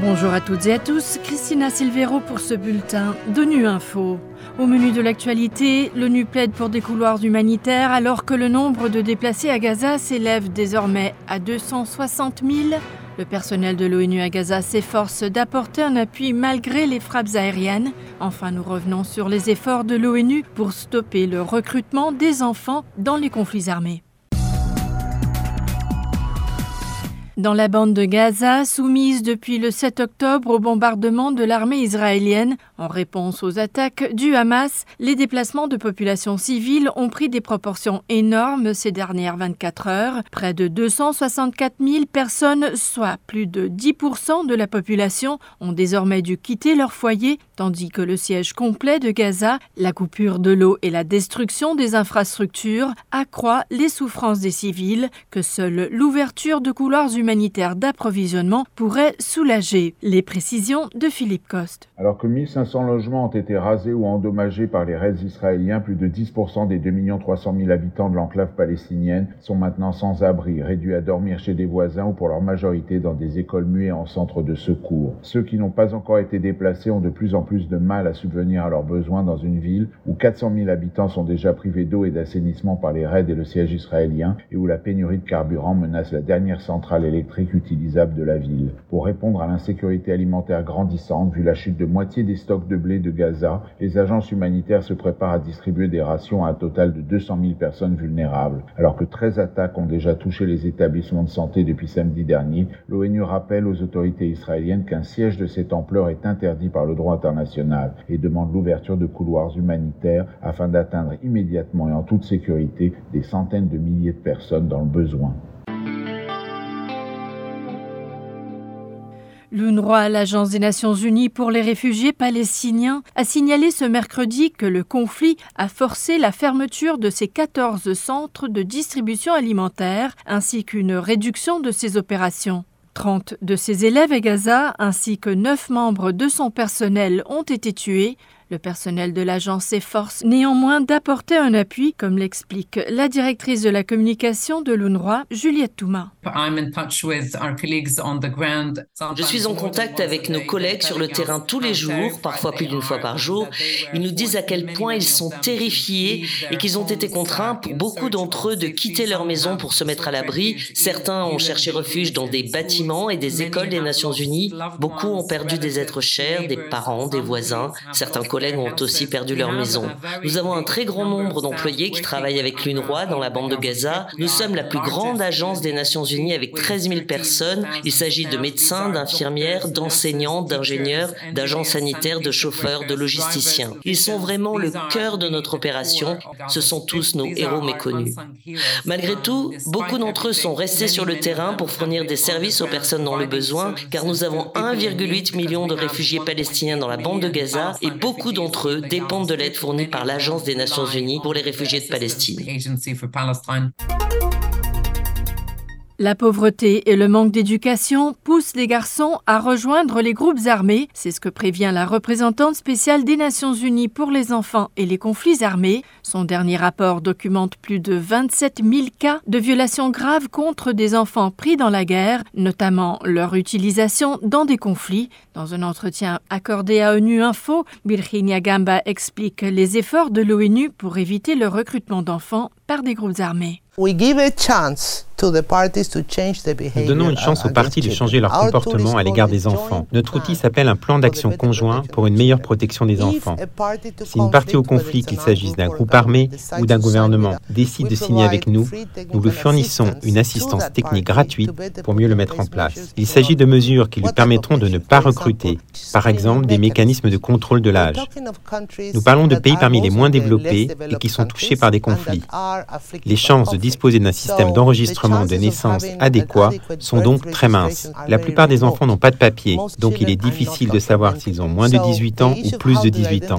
Bonjour à toutes et à tous, Christina Silvero pour ce bulletin d'ONU Info. Au menu de l'actualité, l'ONU plaide pour des couloirs humanitaires alors que le nombre de déplacés à Gaza s'élève désormais à 260 000. Le personnel de l'ONU à Gaza s'efforce d'apporter un appui malgré les frappes aériennes. Enfin, nous revenons sur les efforts de l'ONU pour stopper le recrutement des enfants dans les conflits armés. Dans la bande de Gaza, soumise depuis le 7 octobre au bombardement de l'armée israélienne, en réponse aux attaques du Hamas, les déplacements de populations civiles ont pris des proportions énormes ces dernières 24 heures. Près de 264 000 personnes, soit plus de 10% de la population, ont désormais dû quitter leur foyer, tandis que le siège complet de Gaza, la coupure de l'eau et la destruction des infrastructures accroît les souffrances des civils que seule l'ouverture de couloirs humains humanitaire d'approvisionnement pourrait soulager. Les précisions de Philippe Coste. Alors que 1500 logements ont été rasés ou endommagés par les raids israéliens, plus de 10% des 2 300 000 habitants de l'enclave palestinienne sont maintenant sans abri, réduits à dormir chez des voisins ou pour leur majorité dans des écoles muées en centre de secours. Ceux qui n'ont pas encore été déplacés ont de plus en plus de mal à subvenir à leurs besoins dans une ville où 400 000 habitants sont déjà privés d'eau et d'assainissement par les raids et le siège israélien et où la pénurie de carburant menace la dernière centrale électrique électrique utilisable de la ville. Pour répondre à l'insécurité alimentaire grandissante, vu la chute de moitié des stocks de blé de Gaza, les agences humanitaires se préparent à distribuer des rations à un total de 200 000 personnes vulnérables. Alors que 13 attaques ont déjà touché les établissements de santé depuis samedi dernier, l'ONU rappelle aux autorités israéliennes qu'un siège de cette ampleur est interdit par le droit international et demande l'ouverture de couloirs humanitaires afin d'atteindre immédiatement et en toute sécurité des centaines de milliers de personnes dans le besoin. L'UNRWA, l'Agence des Nations Unies pour les réfugiés palestiniens, a signalé ce mercredi que le conflit a forcé la fermeture de ses 14 centres de distribution alimentaire ainsi qu'une réduction de ses opérations. 30 de ses élèves à Gaza ainsi que 9 membres de son personnel ont été tués, le personnel de l'agence s'efforce néanmoins d'apporter un appui, comme l'explique la directrice de la communication de l'UNRWA, Juliette Touma. Je suis en contact avec nos collègues sur le terrain tous les jours, parfois plus d'une fois par jour. Ils nous disent à quel point ils sont terrifiés et qu'ils ont été contraints, pour beaucoup d'entre eux, de quitter leur maison pour se mettre à l'abri. Certains ont cherché refuge dans des bâtiments et des écoles des Nations Unies. Beaucoup ont perdu des êtres chers, des parents, des voisins. Certains collègues ont aussi perdu leur maison. Nous avons un très grand nombre d'employés qui travaillent avec l'UNRWA dans la bande de Gaza. Nous sommes la plus grande agence des Nations Unies avec 13 000 personnes. Il s'agit de médecins, d'infirmières, d'enseignants, d'ingénieurs, d'agents sanitaires, de chauffeurs, de logisticiens. Ils sont vraiment le cœur de notre opération. Ce sont tous nos héros méconnus. Malgré tout, beaucoup d'entre eux sont restés sur le terrain pour fournir des services aux personnes dans le besoin, car nous avons 1,8 million de réfugiés palestiniens dans la bande de Gaza et beaucoup d'entre eux dépendent de l'aide fournie par l'Agence des Nations Unies pour les réfugiés de Palestine. La pauvreté et le manque d'éducation poussent les garçons à rejoindre les groupes armés. C'est ce que prévient la représentante spéciale des Nations Unies pour les enfants et les conflits armés. Son dernier rapport documente plus de 27 000 cas de violations graves contre des enfants pris dans la guerre, notamment leur utilisation dans des conflits. Dans un entretien accordé à ONU Info, Virginia Gamba explique les efforts de l'ONU pour éviter le recrutement d'enfants par des groupes armés. Nous donnons une chance aux parties de changer leur comportement à l'égard des enfants. Notre outil s'appelle un plan d'action conjoint pour une meilleure protection des enfants. Si une partie au conflit, qu'il s'agisse d'un groupe armé ou d'un gouvernement, décide de signer avec nous, nous lui fournissons une assistance technique gratuite pour mieux le mettre en place. Il s'agit de mesures qui lui permettront de ne pas recruter, par exemple des mécanismes de contrôle de l'âge. Nous parlons de pays parmi les moins développés et qui sont touchés par des conflits. Les chances de disposer d'un système d'enregistrement de naissance adéquat sont donc très minces. La plupart des enfants n'ont pas de papier, donc il est difficile de savoir s'ils ont moins de 18 ans ou plus de 18 ans.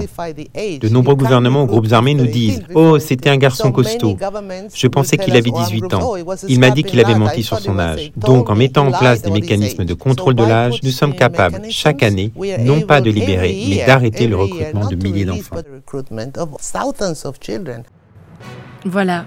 De nombreux gouvernements ou groupes armés nous disent ⁇ Oh, c'était un garçon costaud. Je pensais qu'il avait 18 ans. Il m'a dit qu'il avait menti sur son âge. Donc en mettant en place des mécanismes de contrôle de l'âge, nous sommes capables, chaque année, non pas de libérer, mais d'arrêter le recrutement de milliers d'enfants. Voilà,